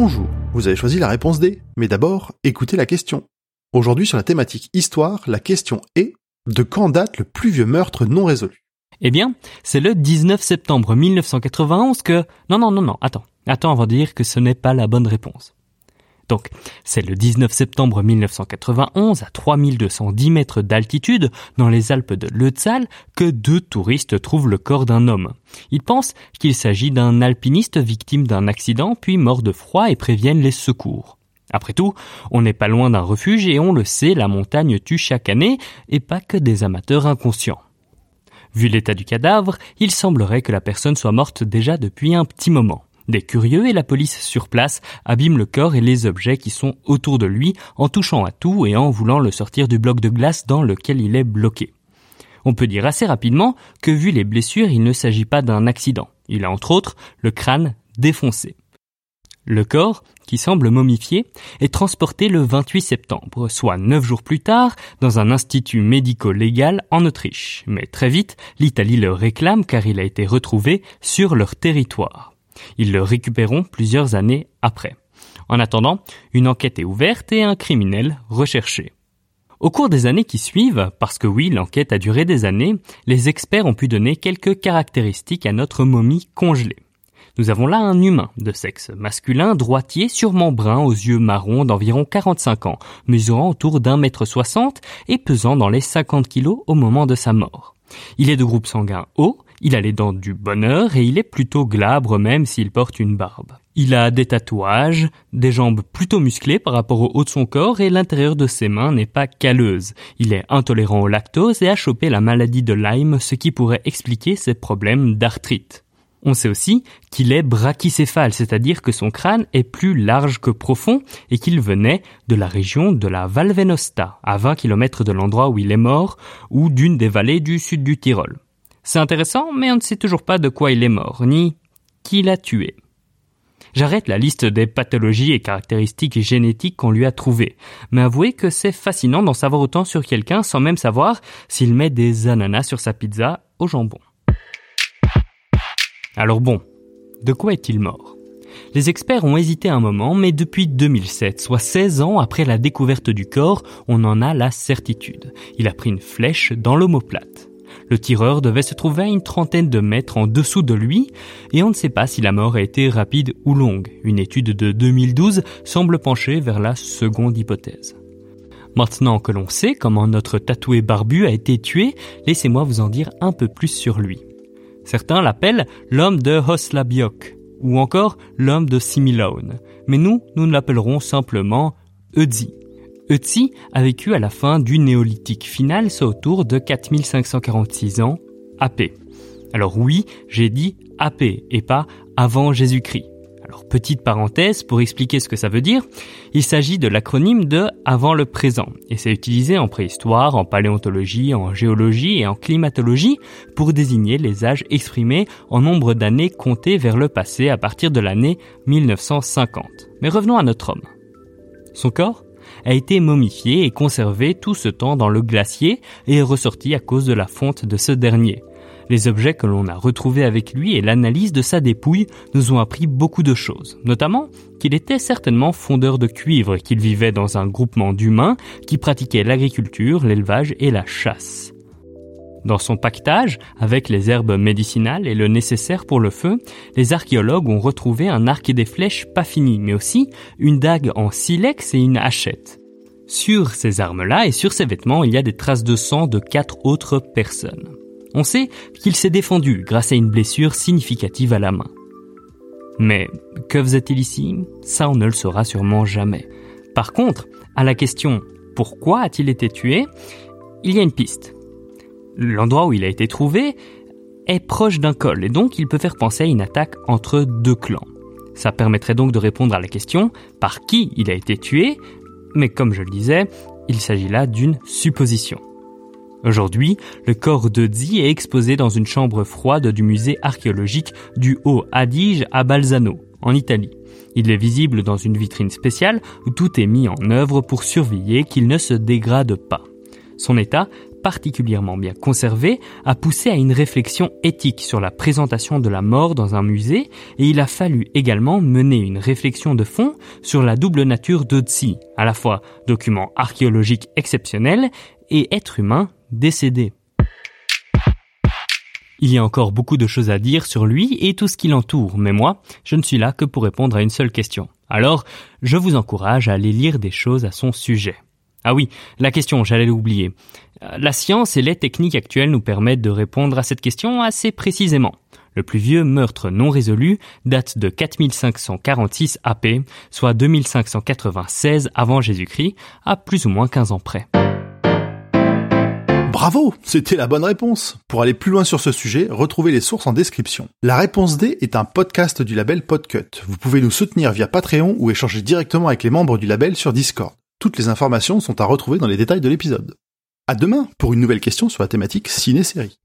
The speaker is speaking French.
Bonjour, vous avez choisi la réponse D, mais d'abord, écoutez la question. Aujourd'hui sur la thématique histoire, la question est de quand date le plus vieux meurtre non résolu? Eh bien, c'est le 19 septembre 1991 que... Non, non, non, non, attends. Attends avant de dire que ce n'est pas la bonne réponse. Donc, c'est le 19 septembre 1991, à 3210 mètres d'altitude, dans les Alpes de Leutzal, que deux touristes trouvent le corps d'un homme. Ils pensent qu'il s'agit d'un alpiniste victime d'un accident, puis mort de froid et préviennent les secours. Après tout, on n'est pas loin d'un refuge et on le sait, la montagne tue chaque année, et pas que des amateurs inconscients. Vu l'état du cadavre, il semblerait que la personne soit morte déjà depuis un petit moment. Des curieux et la police sur place abîment le corps et les objets qui sont autour de lui en touchant à tout et en voulant le sortir du bloc de glace dans lequel il est bloqué. On peut dire assez rapidement que vu les blessures, il ne s'agit pas d'un accident. Il a entre autres le crâne défoncé. Le corps, qui semble momifié, est transporté le 28 septembre, soit neuf jours plus tard, dans un institut médico-légal en Autriche. Mais très vite, l'Italie le réclame car il a été retrouvé sur leur territoire. Ils le récupéreront plusieurs années après. En attendant, une enquête est ouverte et un criminel recherché. Au cours des années qui suivent, parce que oui, l'enquête a duré des années, les experts ont pu donner quelques caractéristiques à notre momie congelée. Nous avons là un humain de sexe masculin, droitier, sûrement brun, aux yeux marrons, d'environ 45 ans, mesurant autour d'un mètre soixante et pesant dans les 50 kilos au moment de sa mort. Il est de groupe sanguin O, il a les dents du bonheur et il est plutôt glabre même s'il porte une barbe. Il a des tatouages, des jambes plutôt musclées par rapport au haut de son corps et l'intérieur de ses mains n'est pas calleuse. Il est intolérant au lactose et a chopé la maladie de Lyme, ce qui pourrait expliquer ses problèmes d'arthrite. On sait aussi qu'il est brachycéphale, c'est-à-dire que son crâne est plus large que profond et qu'il venait de la région de la Val Venosta, à 20 km de l'endroit où il est mort, ou d'une des vallées du sud du Tyrol. C'est intéressant, mais on ne sait toujours pas de quoi il est mort, ni qui l'a tué. J'arrête la liste des pathologies et caractéristiques génétiques qu'on lui a trouvées, mais avouez que c'est fascinant d'en savoir autant sur quelqu'un sans même savoir s'il met des ananas sur sa pizza au jambon. Alors bon, de quoi est-il mort? Les experts ont hésité un moment, mais depuis 2007, soit 16 ans après la découverte du corps, on en a la certitude. Il a pris une flèche dans l'omoplate. Le tireur devait se trouver à une trentaine de mètres en dessous de lui, et on ne sait pas si la mort a été rapide ou longue. Une étude de 2012 semble pencher vers la seconde hypothèse. Maintenant que l'on sait comment notre tatoué barbu a été tué, laissez-moi vous en dire un peu plus sur lui. Certains l'appellent l'homme de Hoslabiok, ou encore l'homme de Similaun. Mais nous, nous l'appellerons simplement Eudzi. Eudzi a vécu à la fin du néolithique final, soit autour de 4546 ans, AP. Alors oui, j'ai dit AP et pas avant Jésus-Christ. Alors petite parenthèse pour expliquer ce que ça veut dire, il s'agit de l'acronyme de avant le présent et c'est utilisé en préhistoire, en paléontologie, en géologie et en climatologie pour désigner les âges exprimés en nombre d'années comptées vers le passé à partir de l'année 1950. Mais revenons à notre homme. Son corps a été momifié et conservé tout ce temps dans le glacier et est ressorti à cause de la fonte de ce dernier. Les objets que l'on a retrouvés avec lui et l'analyse de sa dépouille nous ont appris beaucoup de choses, notamment qu'il était certainement fondeur de cuivre qu'il vivait dans un groupement d'humains qui pratiquaient l'agriculture, l'élevage et la chasse. Dans son pactage, avec les herbes médicinales et le nécessaire pour le feu, les archéologues ont retrouvé un arc et des flèches pas fini, mais aussi une dague en silex et une hachette. Sur ces armes-là et sur ces vêtements, il y a des traces de sang de quatre autres personnes. On sait qu'il s'est défendu grâce à une blessure significative à la main. Mais que faisait-il ici? Ça, on ne le saura sûrement jamais. Par contre, à la question pourquoi a-t-il été tué? Il y a une piste. L'endroit où il a été trouvé est proche d'un col et donc il peut faire penser à une attaque entre deux clans. Ça permettrait donc de répondre à la question par qui il a été tué, mais comme je le disais, il s'agit là d'une supposition. Aujourd'hui, le corps de Zi est exposé dans une chambre froide du musée archéologique du Haut Adige à Balzano, en Italie. Il est visible dans une vitrine spéciale où tout est mis en œuvre pour surveiller qu'il ne se dégrade pas. Son état, particulièrement bien conservé, a poussé à une réflexion éthique sur la présentation de la mort dans un musée et il a fallu également mener une réflexion de fond sur la double nature Zi, à la fois document archéologique exceptionnel et être humain décédé. Il y a encore beaucoup de choses à dire sur lui et tout ce qui l'entoure, mais moi, je ne suis là que pour répondre à une seule question. Alors, je vous encourage à aller lire des choses à son sujet. Ah oui, la question, j'allais l'oublier. La science et les techniques actuelles nous permettent de répondre à cette question assez précisément. Le plus vieux meurtre non résolu date de 4546 AP, soit 2596 avant Jésus-Christ, à plus ou moins 15 ans près. Bravo, c'était la bonne réponse. Pour aller plus loin sur ce sujet, retrouvez les sources en description. La réponse D est un podcast du label Podcut. Vous pouvez nous soutenir via Patreon ou échanger directement avec les membres du label sur Discord. Toutes les informations sont à retrouver dans les détails de l'épisode. À demain pour une nouvelle question sur la thématique ciné-série.